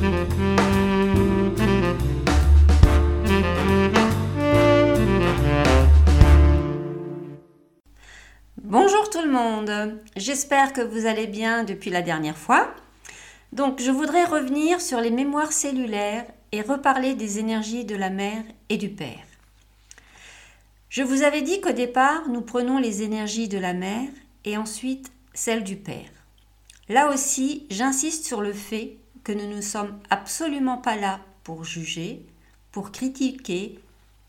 Bonjour tout le monde, j'espère que vous allez bien depuis la dernière fois. Donc je voudrais revenir sur les mémoires cellulaires et reparler des énergies de la mère et du père. Je vous avais dit qu'au départ, nous prenons les énergies de la mère et ensuite celles du père. Là aussi, j'insiste sur le fait nous ne sommes absolument pas là pour juger, pour critiquer,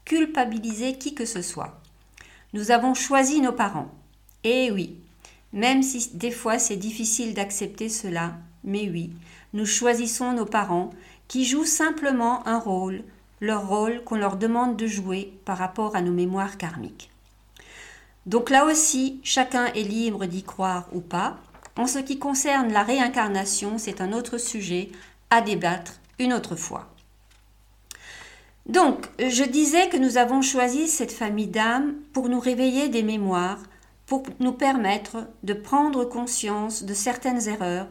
culpabiliser qui que ce soit. Nous avons choisi nos parents. Et oui, même si des fois c'est difficile d'accepter cela, mais oui, nous choisissons nos parents qui jouent simplement un rôle, leur rôle qu'on leur demande de jouer par rapport à nos mémoires karmiques. Donc là aussi, chacun est libre d'y croire ou pas. En ce qui concerne la réincarnation, c'est un autre sujet à débattre une autre fois. Donc, je disais que nous avons choisi cette famille d'âmes pour nous réveiller des mémoires, pour nous permettre de prendre conscience de certaines erreurs,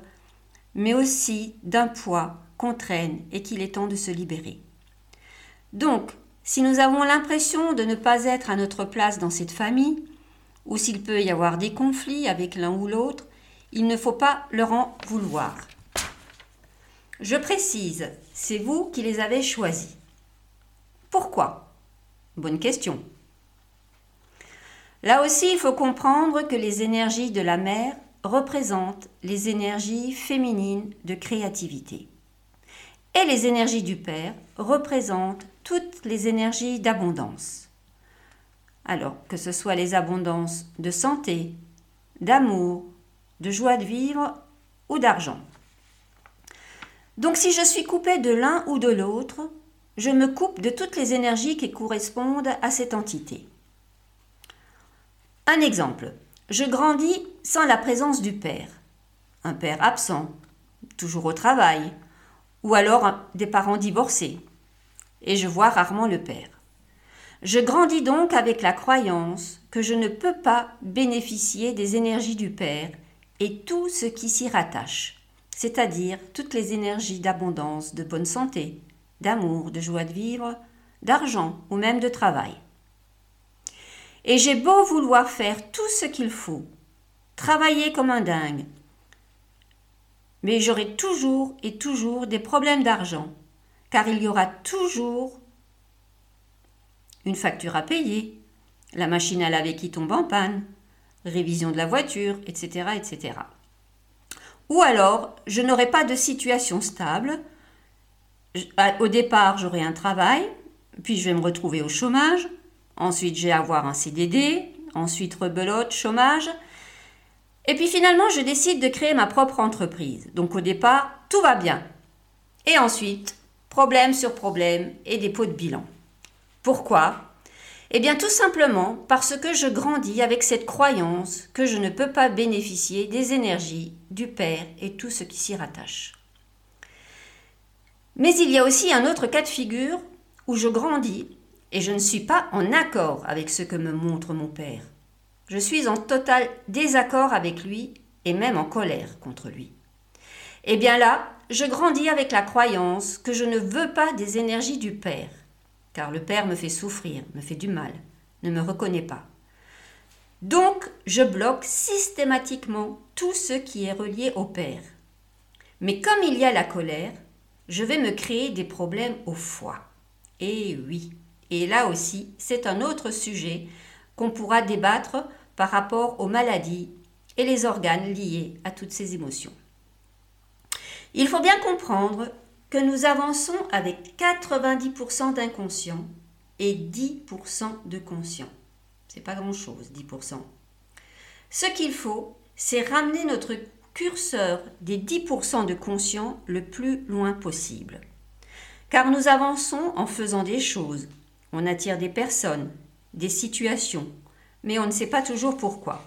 mais aussi d'un poids qu'on traîne et qu'il est temps de se libérer. Donc, si nous avons l'impression de ne pas être à notre place dans cette famille, ou s'il peut y avoir des conflits avec l'un ou l'autre, il ne faut pas leur en vouloir. Je précise, c'est vous qui les avez choisis. Pourquoi? Bonne question. Là aussi, il faut comprendre que les énergies de la mère représentent les énergies féminines de créativité. Et les énergies du père représentent toutes les énergies d'abondance. Alors, que ce soit les abondances de santé, d'amour, de joie de vivre ou d'argent. Donc si je suis coupée de l'un ou de l'autre, je me coupe de toutes les énergies qui correspondent à cette entité. Un exemple, je grandis sans la présence du père. Un père absent, toujours au travail, ou alors des parents divorcés. Et je vois rarement le père. Je grandis donc avec la croyance que je ne peux pas bénéficier des énergies du Père et tout ce qui s'y rattache, c'est-à-dire toutes les énergies d'abondance, de bonne santé, d'amour, de joie de vivre, d'argent ou même de travail. Et j'ai beau vouloir faire tout ce qu'il faut, travailler comme un dingue, mais j'aurai toujours et toujours des problèmes d'argent, car il y aura toujours une facture à payer, la machine à laver qui tombe en panne, révision de la voiture, etc. etc. Ou alors, je n'aurai pas de situation stable. Au départ, j'aurai un travail, puis je vais me retrouver au chômage, ensuite je vais avoir un CDD, ensuite rebelote, chômage, et puis finalement, je décide de créer ma propre entreprise. Donc au départ, tout va bien. Et ensuite, problème sur problème et dépôt de bilan. Pourquoi? Eh bien tout simplement parce que je grandis avec cette croyance que je ne peux pas bénéficier des énergies du Père et tout ce qui s'y rattache. Mais il y a aussi un autre cas de figure où je grandis et je ne suis pas en accord avec ce que me montre mon Père. Je suis en total désaccord avec lui et même en colère contre lui. Eh bien là, je grandis avec la croyance que je ne veux pas des énergies du Père car le Père me fait souffrir, me fait du mal, ne me reconnaît pas. Donc, je bloque systématiquement tout ce qui est relié au Père. Mais comme il y a la colère, je vais me créer des problèmes au foie. Et oui, et là aussi, c'est un autre sujet qu'on pourra débattre par rapport aux maladies et les organes liés à toutes ces émotions. Il faut bien comprendre que nous avançons avec 90% d'inconscient et 10% de conscient. C'est pas grand chose, 10%. Ce qu'il faut, c'est ramener notre curseur des 10% de conscient le plus loin possible. Car nous avançons en faisant des choses. On attire des personnes, des situations, mais on ne sait pas toujours pourquoi.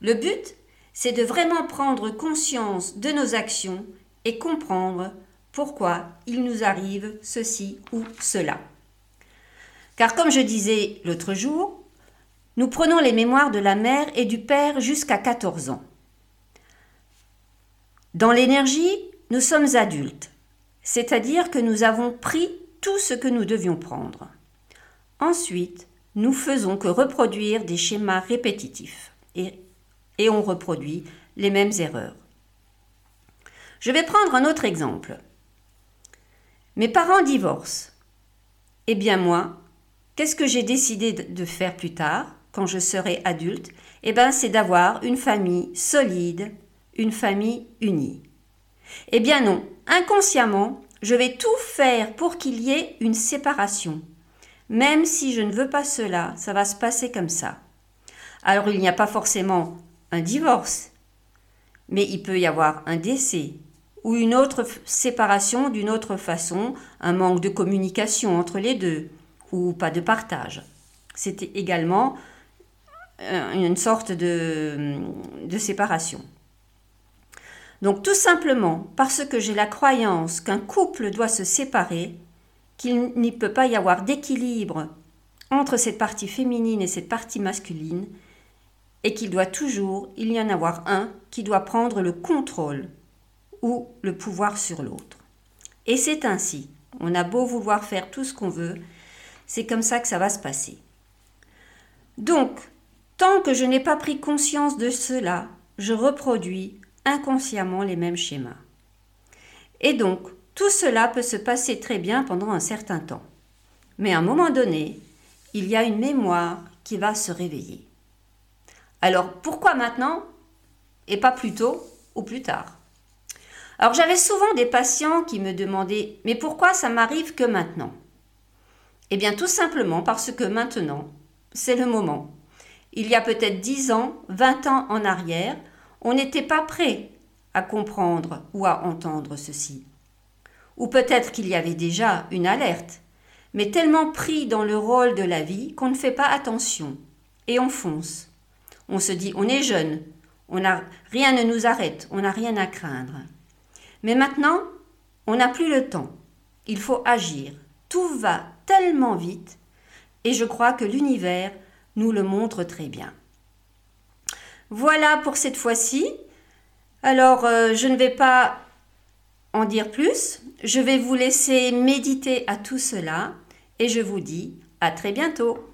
Le but, c'est de vraiment prendre conscience de nos actions et comprendre pourquoi il nous arrive ceci ou cela. Car comme je disais l'autre jour, nous prenons les mémoires de la mère et du père jusqu'à 14 ans. Dans l'énergie, nous sommes adultes, c'est-à-dire que nous avons pris tout ce que nous devions prendre. Ensuite, nous faisons que reproduire des schémas répétitifs et on reproduit les mêmes erreurs. Je vais prendre un autre exemple. Mes parents divorcent. Eh bien moi, qu'est-ce que j'ai décidé de faire plus tard, quand je serai adulte? Eh bien c'est d'avoir une famille solide, une famille unie. Eh bien non, inconsciemment, je vais tout faire pour qu'il y ait une séparation. Même si je ne veux pas cela, ça va se passer comme ça. Alors il n'y a pas forcément un divorce, mais il peut y avoir un décès ou une autre séparation d'une autre façon, un manque de communication entre les deux ou pas de partage. C'était également euh, une sorte de, de séparation. Donc tout simplement parce que j'ai la croyance qu'un couple doit se séparer, qu'il n'y peut pas y avoir d'équilibre entre cette partie féminine et cette partie masculine, et qu'il doit toujours il y en avoir un qui doit prendre le contrôle ou le pouvoir sur l'autre. Et c'est ainsi. On a beau vouloir faire tout ce qu'on veut, c'est comme ça que ça va se passer. Donc, tant que je n'ai pas pris conscience de cela, je reproduis inconsciemment les mêmes schémas. Et donc, tout cela peut se passer très bien pendant un certain temps. Mais à un moment donné, il y a une mémoire qui va se réveiller. Alors, pourquoi maintenant? Et pas plus tôt ou plus tard Alors, j'avais souvent des patients qui me demandaient Mais pourquoi ça m'arrive que maintenant? Eh bien, tout simplement parce que maintenant, c'est le moment. Il y a peut-être 10 ans, 20 ans en arrière, on n'était pas prêt à comprendre ou à entendre ceci. Ou peut-être qu'il y avait déjà une alerte, mais tellement pris dans le rôle de la vie qu'on ne fait pas attention et on fonce. On se dit on est jeune, on a, rien ne nous arrête, on n'a rien à craindre. Mais maintenant, on n'a plus le temps. Il faut agir. Tout va tellement vite et je crois que l'univers nous le montre très bien. Voilà pour cette fois-ci. Alors, euh, je ne vais pas en dire plus. Je vais vous laisser méditer à tout cela et je vous dis à très bientôt.